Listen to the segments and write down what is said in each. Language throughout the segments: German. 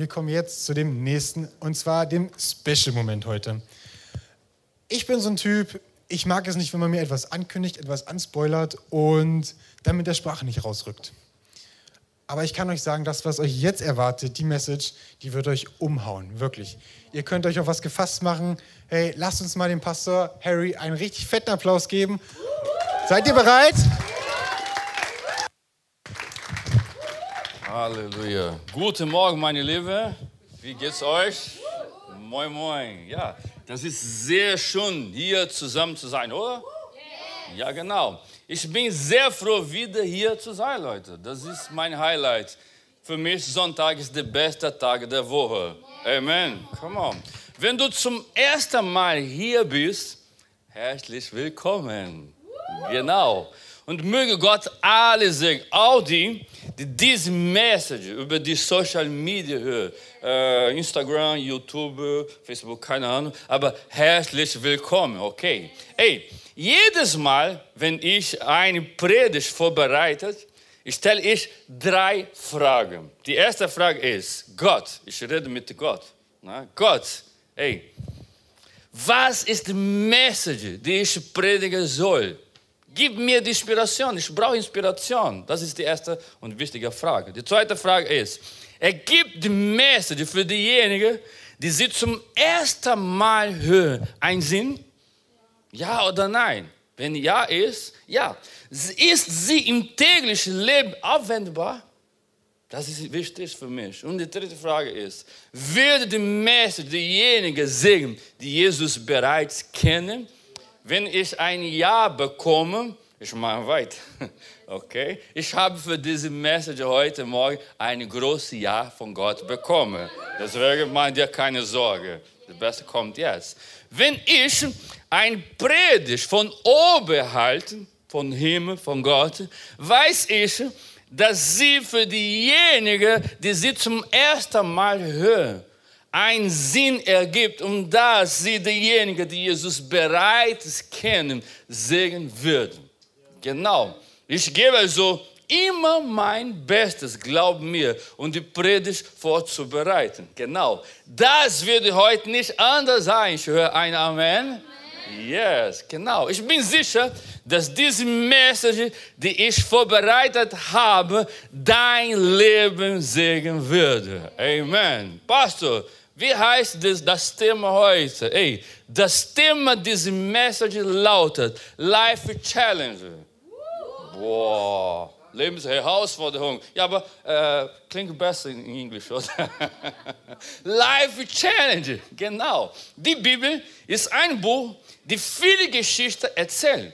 wir kommen jetzt zu dem nächsten, und zwar dem Special-Moment heute. Ich bin so ein Typ, ich mag es nicht, wenn man mir etwas ankündigt, etwas anspoilert und dann mit der Sprache nicht rausrückt. Aber ich kann euch sagen, das, was euch jetzt erwartet, die Message, die wird euch umhauen, wirklich. Ihr könnt euch auf was gefasst machen. Hey, lasst uns mal dem Pastor Harry einen richtig fetten Applaus geben. Seid ihr bereit? Halleluja. Guten Morgen, meine Liebe. Wie geht's euch? Moin, moin. Ja, das ist sehr schön, hier zusammen zu sein, oder? Ja, genau. Ich bin sehr froh, wieder hier zu sein, Leute. Das ist mein Highlight. Für mich Sonntag ist der beste Tag der Woche. Amen. Come on. Wenn du zum ersten Mal hier bist, herzlich willkommen. Genau. Und möge Gott alle segnen, auch die, die diese Message über die Social Media hören, äh, Instagram, YouTube, Facebook, keine Ahnung, aber herzlich willkommen, okay? Ey, jedes Mal, wenn ich eine Predigt vorbereite, stelle ich drei Fragen. Die erste Frage ist, Gott, ich rede mit Gott. Na, Gott, hey, was ist die Message, die ich predigen soll? Gib mir die Inspiration, ich brauche Inspiration. Das ist die erste und wichtige Frage. Die zweite Frage ist, er gibt die Message für diejenigen, die sie zum ersten Mal hören. Ein Sinn? Ja oder nein? Wenn ja ist, ja. Ist sie im täglichen Leben anwendbar? Das ist wichtig für mich. Und die dritte Frage ist, würde die Messe diejenigen segnen, die Jesus bereits kennen? Wenn ich ein Ja bekomme, ich mache weiter. Okay? Ich habe für diese Message heute Morgen ein großes Ja von Gott bekommen. Deswegen macht dir keine Sorge. Das Beste kommt jetzt. Wenn ich ein Predigt von oben halte, von Himmel, von Gott, weiß ich, dass sie für diejenigen, die sie zum ersten Mal hören, einen Sinn ergibt und dass sie diejenigen, die Jesus bereits kennen, segnen würden. Genau. Ich gebe also immer mein Bestes, glaub mir, um die Predigt vorzubereiten. Genau. Das wird heute nicht anders sein. Ich höre ein Amen. Yes, genau. Ich bin sicher, dass diese Message, die ich vorbereitet habe, dein Leben segnen würde. Amen. Pastor, wie heißt das, Thema heute? Ey, das Thema dieser Message lautet Life Challenge. Boah. Lebensherausforderung. Ja, aber äh, klingt besser in Englisch, oder? Life Challenge, genau. Die Bibel ist ein Buch, die viele Geschichten erzählt.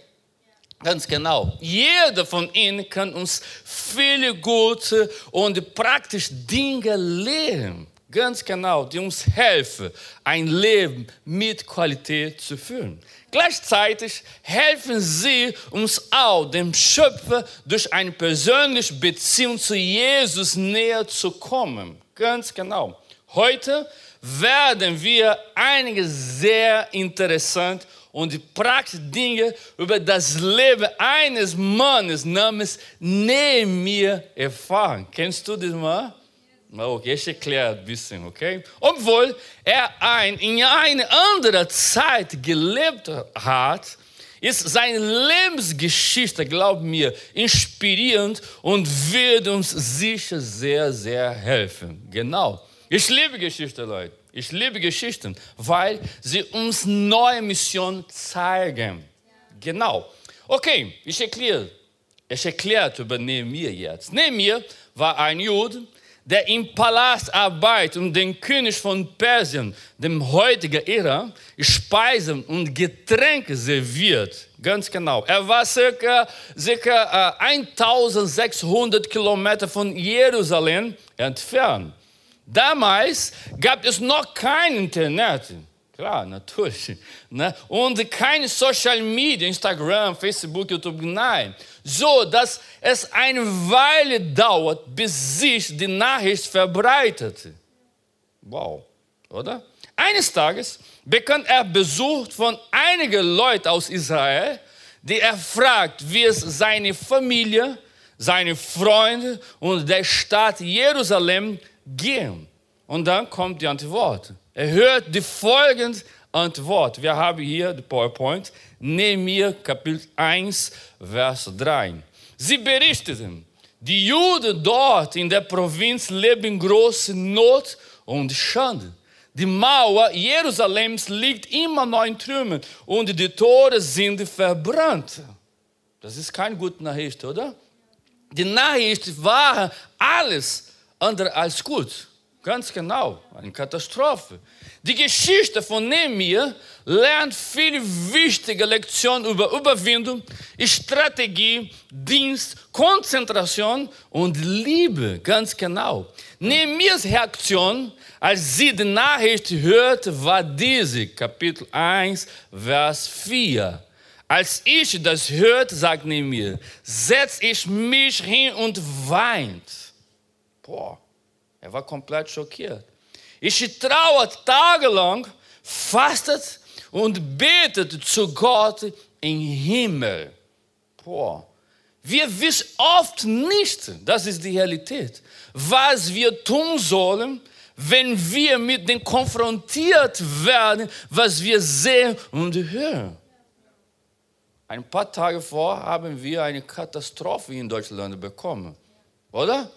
Ganz genau. Jeder von ihnen kann uns viele gute und praktische Dinge lehren. Ganz genau, die uns helfen, ein Leben mit Qualität zu führen. Gleichzeitig helfen sie uns auch, dem Schöpfer durch eine persönliche Beziehung zu Jesus näher zu kommen. Ganz genau. Heute werden wir einige sehr interessante und praktische Dinge über das Leben eines Mannes namens Nehemiah erfahren. Kennst du diesen Mann? Okay, ich erkläre ein bisschen, okay? Obwohl er ein, in einer anderen Zeit gelebt hat, ist seine Lebensgeschichte, glaub mir, inspirierend und wird uns sicher sehr, sehr helfen. Genau. Ich liebe Geschichte, Leute. Ich liebe Geschichten, weil sie uns neue Missionen zeigen. Genau. Okay, ich erkläre. Ich erkläre über Nehemiah jetzt. Nehemiah war ein Jude, der im Palast arbeitet und den König von Persien, dem heutigen Ära, Speisen und Getränke serviert. Ganz genau. Er war circa, circa äh, 1600 Kilometer von Jerusalem entfernt. Damals gab es noch kein Internet. Klar, natürlich. Ne? Und keine Social Media, Instagram, Facebook, YouTube, nein. So, dass es eine Weile dauert, bis sich die Nachricht verbreitete. Wow, oder? Eines Tages bekam er Besuch von einigen Leuten aus Israel, die er fragt, wie es seine Familie, seine Freunde und der Stadt Jerusalem gehen. Und dann kommt die Antwort. Er hört die folgende Antwort. Wir haben hier die PowerPoint. Nehemiah Kapitel 1, Vers 3. Sie berichteten, die Juden dort in der Provinz leben in großer Not und Schande. Die Mauer Jerusalems liegt immer noch in Trümmern und die Tore sind verbrannt. Das ist keine gute Nachricht, oder? Die Nachricht war alles andere als gut. Ganz genau, eine Katastrophe. Die Geschichte von Nehemiah lernt viele wichtige Lektionen über Überwindung, Strategie, Dienst, Konzentration und Liebe. Ganz genau. Nehemias Reaktion, als sie die Nachricht hörte, war diese, Kapitel 1, Vers 4. Als ich das hörte, sagt Nehemiah, setz ich mich hin und weint. Boah, er war komplett schockiert. Ich trauert tagelang, fastet und betet zu Gott im Himmel. Boah. Wir wissen oft nicht, das ist die Realität, was wir tun sollen, wenn wir mit dem konfrontiert werden, was wir sehen und hören. Ein paar Tage vor haben wir eine Katastrophe in Deutschland bekommen, oder?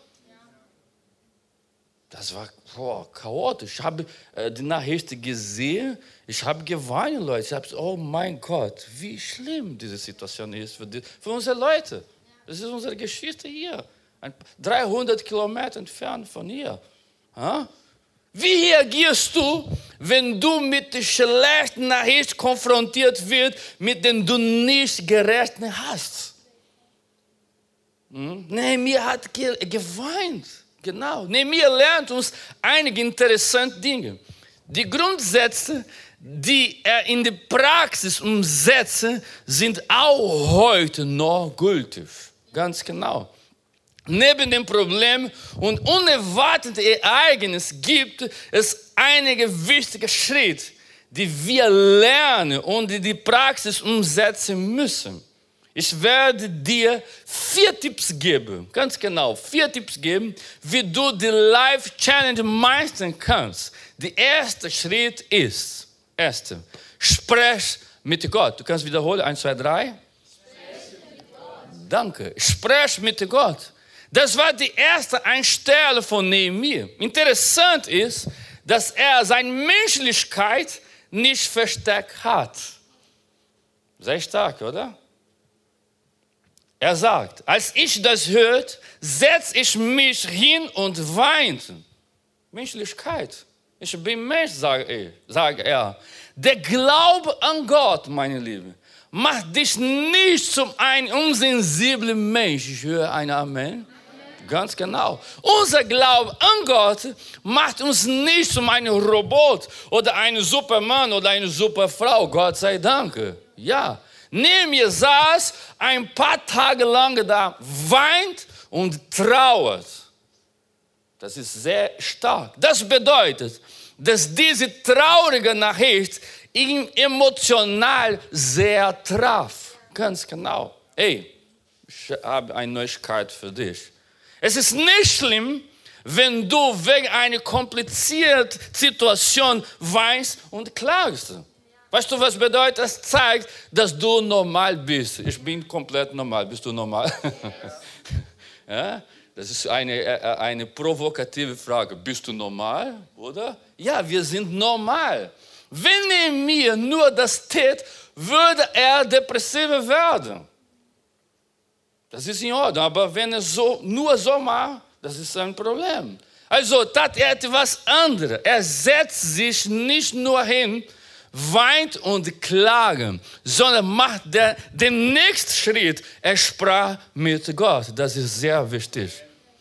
Das war boah, chaotisch. Ich habe äh, die Nachricht gesehen, ich habe geweint, Leute. Ich habe oh mein Gott, wie schlimm diese Situation ist für, die, für unsere Leute. Das ist unsere Geschichte hier. Ein, 300 Kilometer entfernt von hier. Ha? Wie reagierst du, wenn du mit der schlechten Nachricht konfrontiert wirst, mit der du nicht gerechnet hast? Hm? Mir hat ge geweint. Genau. Nehemiah lernt uns einige interessante Dinge. Die Grundsätze, die er in die Praxis umsetzt, sind auch heute noch gültig. Ganz genau. Neben dem Problem und unerwarteten Ereignissen gibt es einige wichtige Schritte, die wir lernen und in die Praxis umsetzen müssen. Ich werde dir vier Tipps geben, ganz genau, vier Tipps geben, wie du die Life Challenge meistern kannst. Der erste Schritt ist, erste, sprech mit Gott. Du kannst wiederholen, eins, zwei, drei. Danke. Sprech mit Gott. Das war die erste Einstellung von Nehemiah. Interessant ist, dass er seine Menschlichkeit nicht versteckt hat. Sehr stark, oder? Er sagt, als ich das hörte, setz ich mich hin und weinte. Menschlichkeit. Ich bin Mensch, sage sag er. Der Glaube an Gott, meine Liebe, macht dich nicht zum einen unsensiblen Mensch. Ich höre ein Amen. Ganz genau. Unser Glaube an Gott macht uns nicht zum einen Robot oder einen Supermann oder eine Superfrau. Gott sei Dank. Ja. Nehemiah saß ein paar Tage lang da, weint und trauert. Das ist sehr stark. Das bedeutet, dass diese traurige Nachricht ihn emotional sehr traf. Ganz genau. Hey, ich habe eine Neuigkeit für dich. Es ist nicht schlimm, wenn du wegen einer komplizierten Situation weinst und klagst. Weißt du, was bedeutet? Das zeigt, dass du normal bist. Ich bin komplett normal. Bist du normal? ja? Das ist eine, äh, äh, eine provokative Frage. Bist du normal, oder? Ja, wir sind normal. Wenn er mir nur das tät, würde er depressiver werden. Das ist in Ordnung, aber wenn er so, nur so macht, das ist ein Problem. Also tat er etwas anderes. Er setzt sich nicht nur hin, weint und klagt, sondern macht der, den nächsten Schritt. Er sprach mit Gott. Das ist sehr wichtig.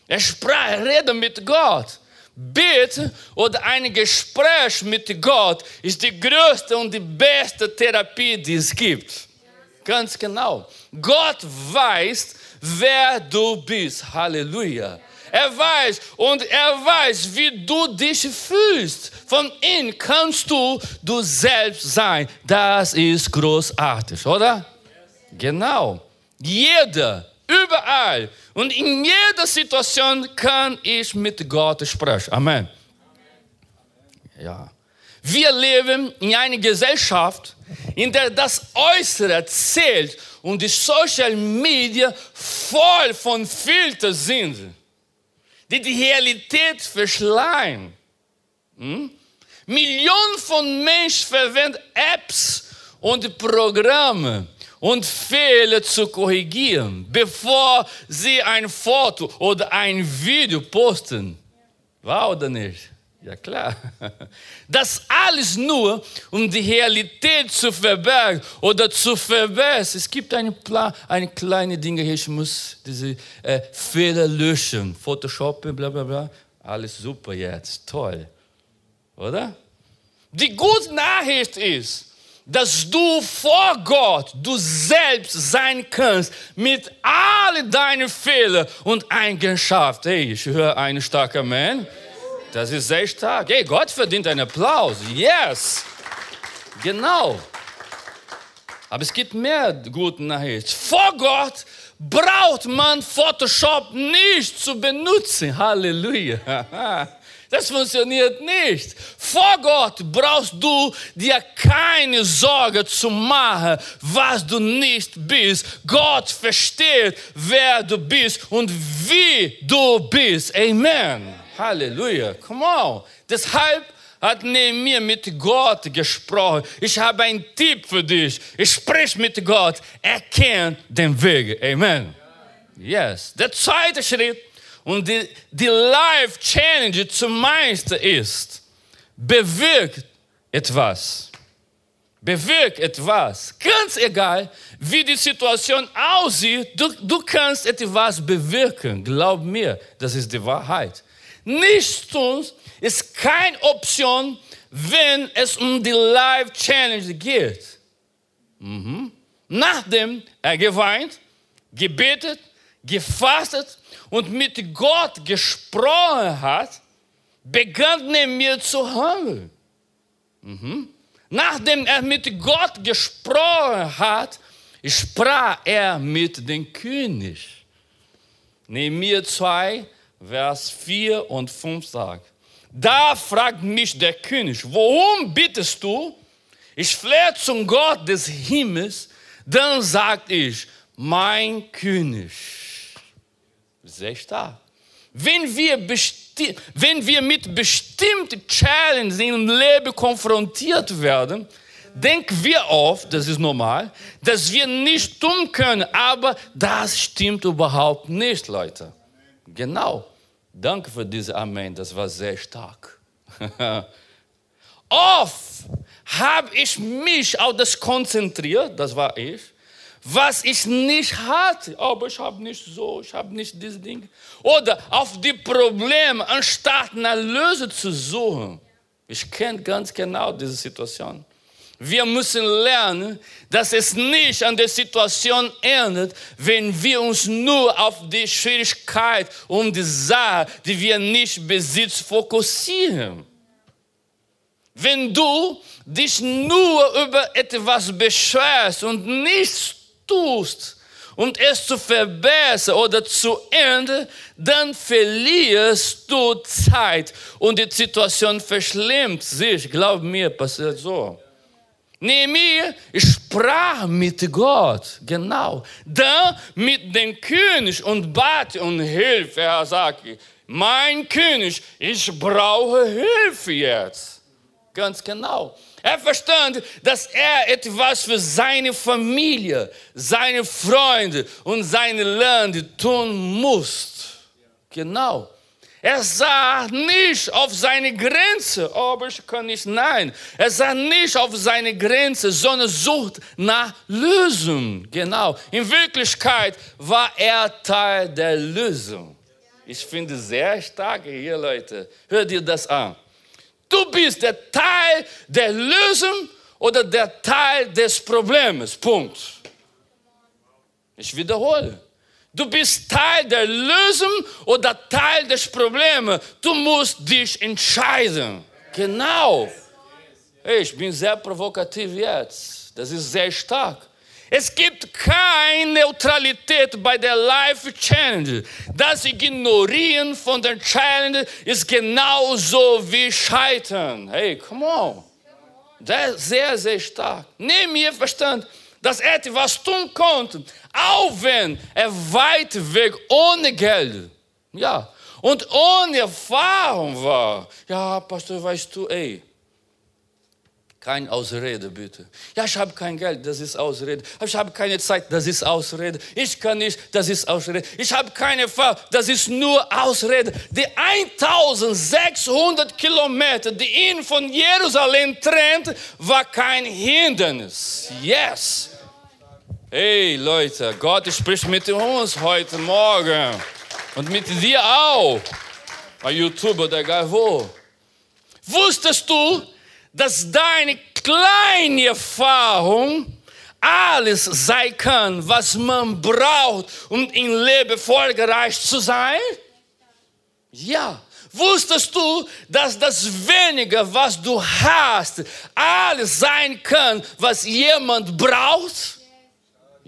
Er sprach, redet mit Gott. Bitte oder ein Gespräch mit Gott ist die größte und die beste Therapie, die es gibt. Ganz genau. Gott weiß, wer du bist. Halleluja. Er weiß und er weiß, wie du dich fühlst. Von ihm kannst du du selbst sein. Das ist großartig, oder? Genau. Jeder, überall und in jeder Situation kann ich mit Gott sprechen. Amen. Ja. Wir leben in einer Gesellschaft, in der das Äußere zählt und die Social Media voll von Filtern sind, die die Realität verschleiern. Hm? Millionen von Menschen verwenden Apps und Programme und Fehler zu korrigieren, bevor sie ein Foto oder ein Video posten. War oder nicht? Ja klar. Das alles nur, um die Realität zu verbergen oder zu verbessern. Es gibt eine, Plan, eine kleine Dinge hier, ich muss diese äh, Fehler löschen, Photoshop, bla bla bla. Alles super jetzt, toll. Oder? Die gute Nachricht ist, dass du vor Gott du selbst sein kannst mit all deinen Fehlern und Eigenschaften. Hey, ich höre einen starken Mann. Das ist sehr stark. Hey, Gott verdient einen Applaus. Yes. Genau. Aber es gibt mehr gute Nachrichten. Vor Gott braucht man Photoshop nicht zu benutzen. Halleluja. Das funktioniert nicht. Vor Gott brauchst du dir keine Sorge zu machen, was du nicht bist. Gott versteht, wer du bist und wie du bist. Amen. Halleluja. Come on. Deshalb hat Nehemiah mit Gott gesprochen. Ich habe einen Tipp für dich. Ich spreche mit Gott. Er kennt den Weg. Amen. Yes. Der zweite Schritt und die, die Life Challenge Meister ist, bewirkt etwas. Bewirkt etwas. Ganz egal, wie die Situation aussieht, du, du kannst etwas bewirken. Glaub mir, das ist die Wahrheit. Nichts tun ist keine Option, wenn es um die Life Challenge geht. Mhm. Nachdem er geweint, gebetet, gefastet und mit Gott gesprochen hat, begann er mir zu handeln. Mhm. Nachdem er mit Gott gesprochen hat, sprach er mit dem König. Nehemiah 2, Vers 4 und 5 sagt, da fragt mich der König, worum bittest du? Ich flehe zum Gott des Himmels, dann sagt ich, mein König sehr stark. Wenn wir, wenn wir mit bestimmten Challenges im Leben konfrontiert werden, denken wir oft, das ist normal, dass wir nicht tun können, aber das stimmt überhaupt nicht, Leute. Genau. Danke für diese Amen, das war sehr stark. oft habe ich mich auf das konzentriert, das war ich, was ich nicht hatte. Aber ich habe nicht so, ich habe nicht diese Dinge. Oder auf die Probleme, anstatt eine Lösung zu suchen. Ich kenne ganz genau diese Situation. Wir müssen lernen, dass es nicht an der Situation endet, wenn wir uns nur auf die Schwierigkeit und die Sache, die wir nicht besitzen, fokussieren. Wenn du dich nur über etwas beschwerst und nichts tust, um es zu verbessern oder zu ändern, dann verlierst du Zeit und die Situation verschlimmt sich. Glaub mir, passiert so. Nehemiah sprach mit Gott, genau. Dann mit dem König und bat um Hilfe. Er sagte, mein König, ich brauche Hilfe jetzt. Ganz genau. Er verstand, dass er etwas für seine Familie, seine Freunde und seine Land tun muss. Genau. Er sah nicht auf seine Grenze, oh, aber ich kann nicht, nein. Er sah nicht auf seine Grenze, sondern sucht nach Lösung. Genau. In Wirklichkeit war er Teil der Lösung. Ich finde sehr stark hier, Leute. Hör dir das an. Du bist der Teil der Lösung oder der Teil des Problems. Punkt. Ich wiederhole. Du bist Teil der Lösung oder Teil des Problems. Du musst dich entscheiden. Genau. Ich bin sehr provokativ jetzt. Das ist sehr stark. Es gibt keine Neutralität bei der Life Challenge. Das Ignorieren von der Challenge ist genauso wie Scheitern. Hey, come on. Das ist sehr, sehr stark. Nimm ihr Verstand, dass er etwas tun konnte, auch wenn er weit weg ohne Geld, ja, und ohne Erfahrung war. Ja, Pastor, weißt du, ey, keine Ausrede, bitte. Ja, ich habe kein Geld, das ist Ausrede. Ich habe keine Zeit, das ist Ausrede. Ich kann nicht, das ist Ausrede. Ich habe keine Fahrt, das ist nur Ausrede. Die 1600 Kilometer, die ihn von Jerusalem trennt, war kein Hindernis. Yes. Hey Leute, Gott spricht mit uns heute Morgen und mit dir auch, bei YouTube oder egal wo. Wusstest du, dass deine kleine Erfahrung alles sein kann, was man braucht, um im Leben erfolgreich zu sein? Ja. Wusstest du, dass das Wenige, was du hast, alles sein kann, was jemand braucht?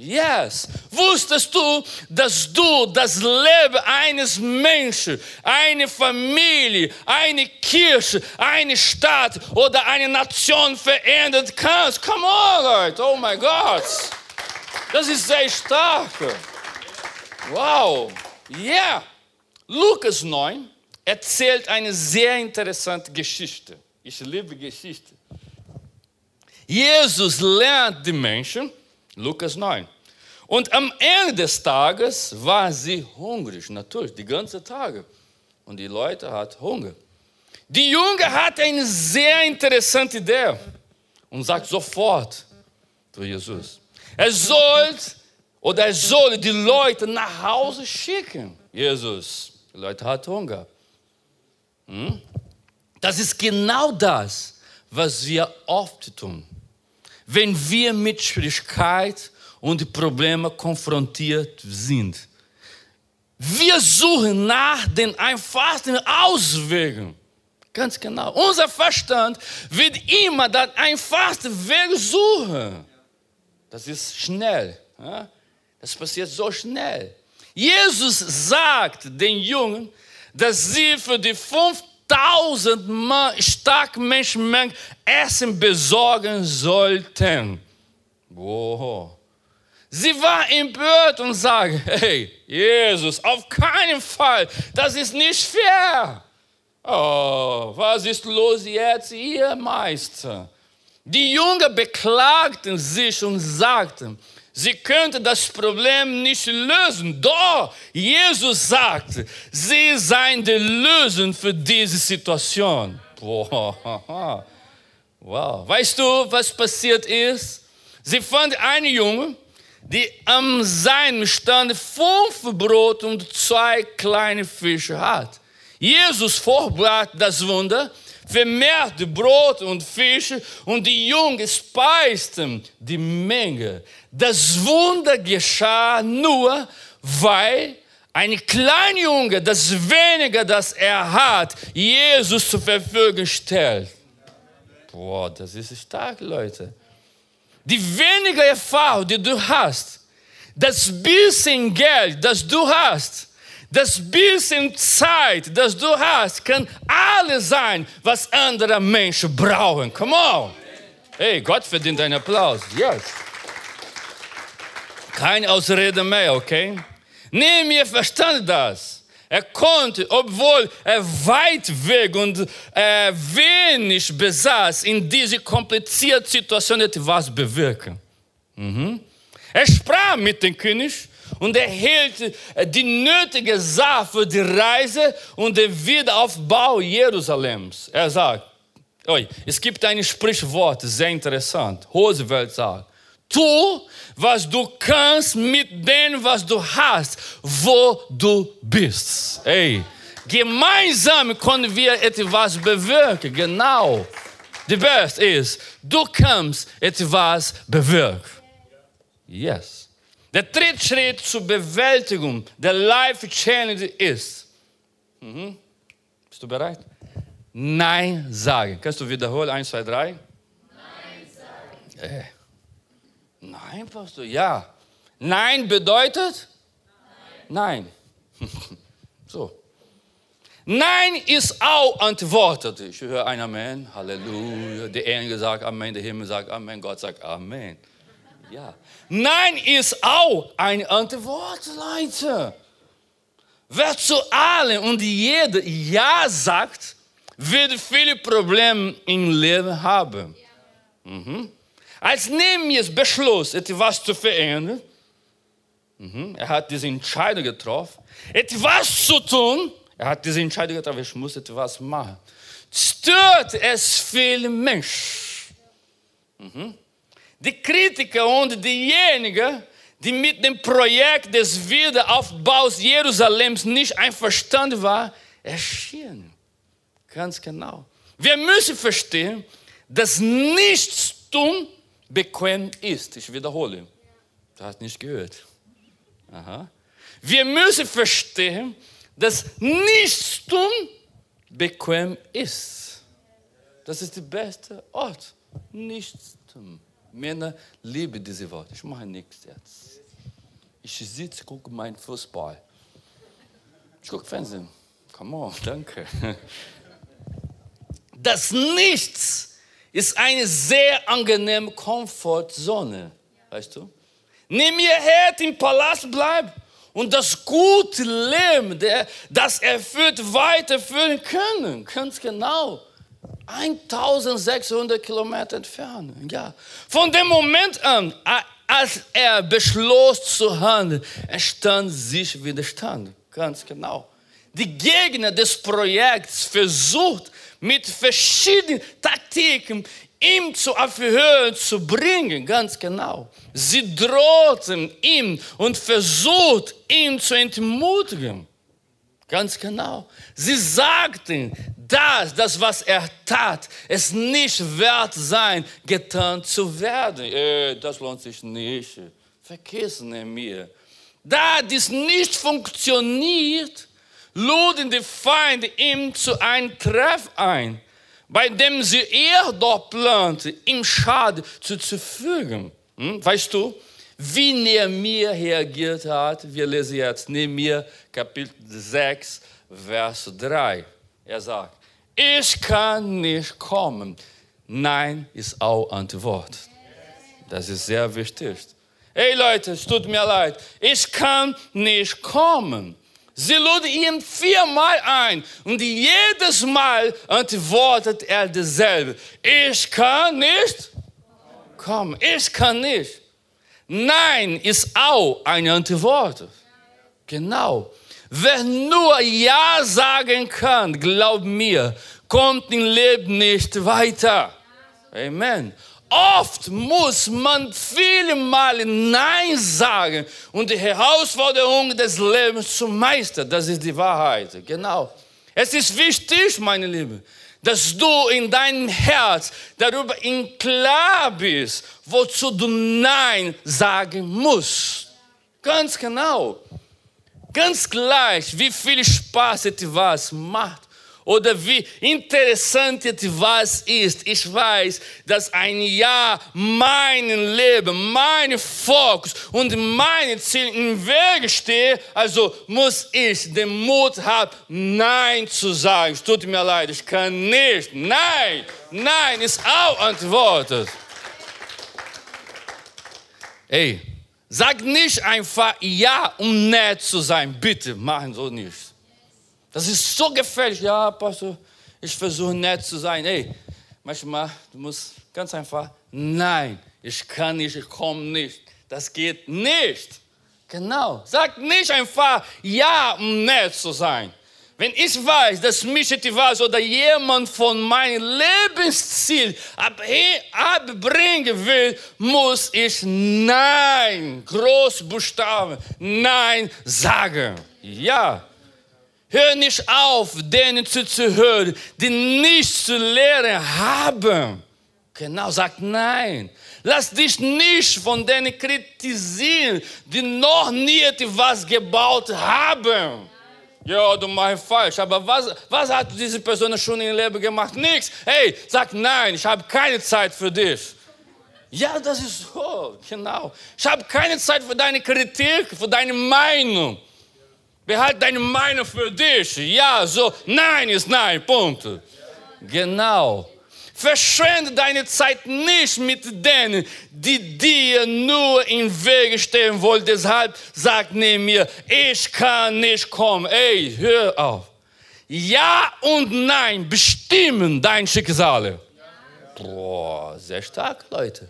Yes. Wusstest du, dass du das Leben eines Menschen, eine Familie, eine Kirche, eine Stadt oder eine Nation verändern kannst? Come on, Leute. Oh mein Gott. Das ist sehr stark. Wow. Yeah. Lukas 9 erzählt eine sehr interessante Geschichte. Ich liebe Geschichte. Jesus lernt die Menschen Lukas 9. Und am Ende des Tages war sie hungrig, natürlich, die ganze Tage. Und die Leute hatten Hunger. Die Junge hat eine sehr interessante Idee und sagt sofort zu Jesus, er soll oder er soll die Leute nach Hause schicken. Jesus, die Leute hatten Hunger. Hm? Das ist genau das, was wir oft tun wenn wir mit Schwierigkeit und Problemen konfrontiert sind. Wir suchen nach den einfachsten Auswegen. Ganz genau. Unser Verstand wird immer den einfachsten Weg suchen. Das ist schnell. Das passiert so schnell. Jesus sagt den Jungen, dass sie für die fünf tausend stark Menschenmengen Essen besorgen sollten. Wow. Sie war empört und sagte, hey, Jesus, auf keinen Fall, das ist nicht fair. Oh, was ist los jetzt, ihr Meister? Die Jungen beklagten sich und sagten, Sie könnte das Problem nicht lösen. Doch Jesus sagt, sie seien die Lösung für diese Situation. Wow. Weißt du, was passiert ist? Sie fand einen Jungen, die am seinem Stand fünf Brot und zwei kleine Fische hat. Jesus vorbrachte das Wunder vermehrte Brot und Fische und die Jungen speisten die Menge. Das Wunder geschah nur, weil ein kleiner Junge, das Wenige, das er hat, Jesus zur Verfügung stellt. Boah, das ist stark, Leute. Die wenige Erfahrung, die du hast, das bisschen Geld, das du hast, das bisschen Zeit, das du hast, kann alles sein, was andere Menschen brauchen. Come on. Hey, Gott verdient einen Applaus. Yes. Keine Ausrede mehr, okay? Nee, mir verstand das. Er konnte, obwohl er weit weg und äh, wenig besaß, in diese komplizierte Situation etwas bewirken. Mhm. Er sprach mit dem König und erhielt äh, die nötige Sache für die Reise und den Wiederaufbau Jerusalems. Er sagt, es gibt ein Sprichwort, sehr interessant. Roosevelt sagt, tu, was du kannst mit dem, was du hast, wo du bist. Hey, gemeinsam können wir etwas bewirken. Genau. Die Beste ist, du kannst etwas bewirken. Yes. Der dritte Schritt zur Bewältigung der Life Challenge ist, mhm. bist du bereit? Nein sagen. Kannst du wiederholen? Eins, zwei, drei. Nein sagen. Äh. Nein, Pastor, ja. Nein bedeutet? Nein. Nein. so. Nein ist auch antwortet. Ich höre ein Amen, Halleluja. Der Engel sagt Amen, der Himmel sagt Amen, Gott sagt Amen. Ja. Nein ist auch eine Antwort, Leute. Wer zu allem und jeder Ja sagt, wird viele Probleme im Leben haben. Mhm. Als Nehemias beschloss, etwas zu verändern, mhm. er hat diese Entscheidung getroffen, etwas zu tun, er hat diese Entscheidung getroffen, ich muss etwas machen. Stört es viele Menschen. Mhm. Die Kritiker und diejenigen, die mit dem Projekt des Wiederaufbaus Jerusalems nicht einverstanden waren, erschienen. Ganz genau. Wir müssen verstehen, dass nichts tun bequem ist. Ich wiederhole. Du hast nicht gehört. Aha. Wir müssen verstehen, dass nichts tun bequem ist. Das ist der beste Ort. Nichts tun. Männer lieben diese Worte. Ich mache nichts jetzt. Ich sitze, gucke meinen Fußball. Ich gucke Fernsehen. Come on, danke. Das Nichts ist eine sehr angenehme Komfortzone. Weißt du? Nimm ihr Herd im Palast bleiben und das gute Leben, der, das erfüllt, weiterführen können. Ganz genau. 1600 Kilometer entfernt. Ja. Von dem Moment an, als er beschloss zu handeln, entstand sich Widerstand. Ganz genau. Die Gegner des Projekts versucht mit verschiedenen Taktiken ihm zu Aufhören zu bringen, ganz genau. Sie drohten ihm und versucht ihn zu entmutigen. Ganz genau. Sie sagten, dass das, was er tat, es nicht wert sein, getan zu werden. Äh, das lohnt sich nicht. Vergessen mir. Da dies nicht funktioniert, luden die Feinde ihm zu einem Treff ein bei dem sie eher dort plante, ihm Schaden zuzufügen. Hm? Weißt du, wie Nehemiah reagiert hat? Wir lesen jetzt Nehemiah Kapitel 6, Vers 3. Er sagt, ich kann nicht kommen. Nein ist auch Antwort. Das ist sehr wichtig. Hey Leute, es tut mir leid, ich kann nicht kommen. Sie lud ihn viermal ein und jedes Mal antwortet er dasselbe. Ich kann nicht kommen. Ich kann nicht. Nein ist auch eine Antwort. Genau. Wer nur Ja sagen kann, glaub mir, kommt im Leben nicht weiter. Amen. Oft muss man viele Male Nein sagen und die Herausforderung des Lebens zu meistern. Das ist die Wahrheit. Genau. Es ist wichtig, meine Lieben, dass du in deinem Herz darüber in klar bist, wozu du Nein sagen musst. Ganz genau. Ganz gleich, wie viel Spaß etwas macht oder wie interessant etwas ist. Ich weiß, dass ein Ja mein Leben, mein Fokus und mein Ziel im Wege steht. Also muss ich den Mut haben, Nein zu sagen. Es tut mir leid, ich kann nicht. Nein, nein ist auch antwortet. Ey, sag nicht einfach Ja, um nett zu sein. Bitte, machen so nicht. Das ist so gefährlich. Ja, Pastor, ich versuche nett zu sein. Hey, manchmal, du musst ganz einfach, nein, ich kann nicht, ich komme nicht. Das geht nicht. Genau. Sag nicht einfach ja, um nett zu sein. Wenn ich weiß, dass mich etwas oder jemand von meinem Lebensziel abbringen will, muss ich Nein, Großbuchstaben, Nein sagen. Ja, Hör nicht auf, denen zuzuhören, die nichts zu lehren haben. Genau, sagt nein. Lass dich nicht von denen kritisieren, die noch nie etwas gebaut haben. Ja, du machst falsch. Aber was, was hat diese Person schon im Leben gemacht? Nichts. Hey, sag nein, ich habe keine Zeit für dich. Ja, das ist so, genau. Ich habe keine Zeit für deine Kritik, für deine Meinung. Behalt deine Meinung für dich. Ja, so, nein ist nein, Punkt. Genau. Verschwende deine Zeit nicht mit denen, die dir nur im Wege stehen wollen. Deshalb sagt neben mir, ich kann nicht kommen. Ey, hör auf. Ja und Nein bestimmen dein Schicksal. Boah, sehr stark, Leute.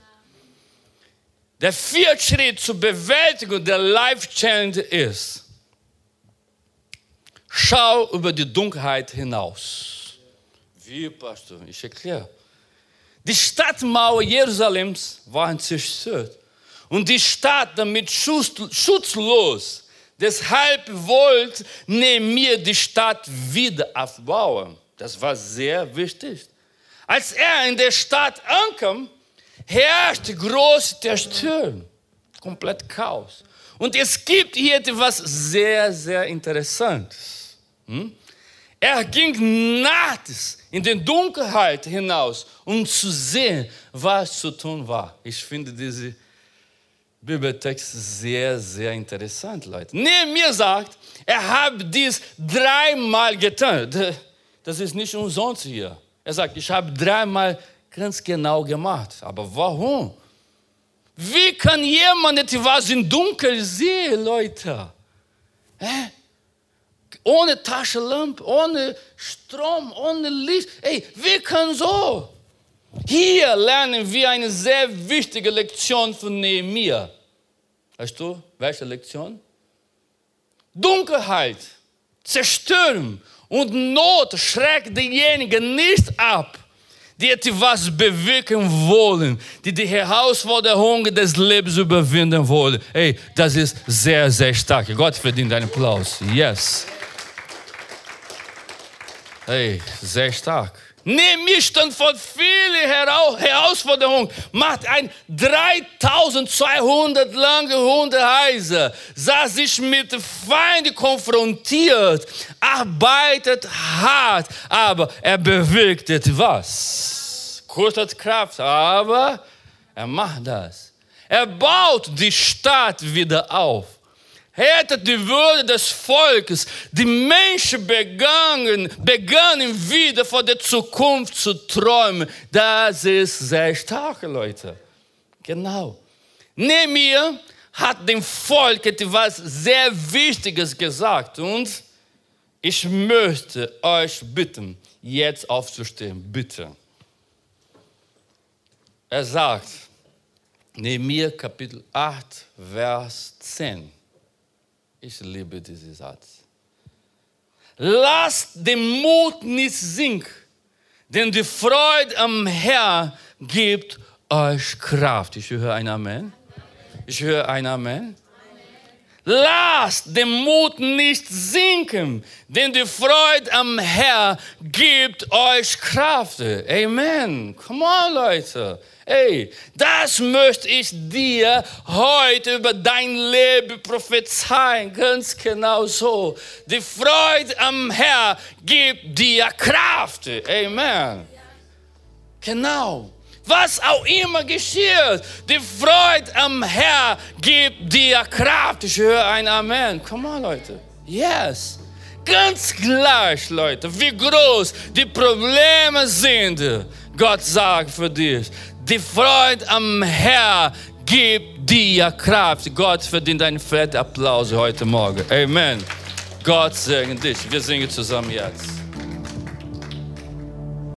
Der vierte Schritt zur Bewältigung der Life Challenge ist, schau über die Dunkelheit hinaus. Wie, Pastor? Ich erkläre. Die Stadtmauer Jerusalems waren zerstört und die Stadt damit schutzlos. Deshalb wollte Nehemiah die Stadt wieder aufbauen. Das war sehr wichtig. Als er in der Stadt ankam, herrschte große Zerstörung, komplett Chaos. Und es gibt hier etwas sehr, sehr Interessantes. Hm? Er ging nachts in die Dunkelheit hinaus, um zu sehen, was zu tun war. Ich finde diese Bibeltext sehr, sehr interessant, Leute. Neben mir sagt, er hat dies dreimal getan. Das ist nicht umsonst hier. Er sagt, ich habe dreimal ganz genau gemacht. Aber warum? Wie kann jemand etwas im Dunkeln sehen, Leute? Hä? Ohne Taschenlampe, ohne Strom, ohne Licht. Ey, wie kann so? Hier lernen wir eine sehr wichtige Lektion von Nehemiah. Weißt du, welche Lektion? Dunkelheit, Zerstörung und Not schreckt diejenigen nicht ab, die etwas bewirken wollen, die die Herausforderungen des Lebens überwinden wollen. Ey, das ist sehr, sehr stark. Gott verdient einen Applaus. Yes. Hey, sehr stark. Neben mir stand vor viele Herausforderungen, macht ein 3200 lange Hundereise, sah sich mit Feinden konfrontiert, arbeitet hart, aber er bewirkt etwas. Kostet Kraft, aber er macht das. Er baut die Stadt wieder auf hättet die Würde des Volkes. Die Menschen begannen, begannen wieder von der Zukunft zu träumen. Das ist sehr stark, Leute. Genau. Nehemiah hat dem Volk etwas sehr Wichtiges gesagt und ich möchte euch bitten, jetzt aufzustehen, bitte. Er sagt, Nehemiah Kapitel 8, Vers 10. Ich liebe diesen Satz. Lasst den Mut nicht sinken, denn die Freude am Herrn gibt euch Kraft. Ich höre ein Amen. Ich höre ein Amen. Lasst den Mut nicht sinken, denn die Freude am Herrn gibt euch Kraft. Amen. Come on, Leute. Hey, das möchte ich dir heute über dein Leben prophezeien. Ganz genau so. Die Freude am Herrn gibt dir Kraft. Amen. Genau. Was auch immer geschieht, die Freude am Herrn gibt dir Kraft. Ich höre ein Amen. Come on, Leute. Yes. Ganz gleich, Leute, wie groß die Probleme sind. Gott sagt für dich, die Freude am Herr gibt dir Kraft. Gott verdient einen fetten Applaus heute Morgen. Amen. Gott segne dich. Wir singen zusammen jetzt.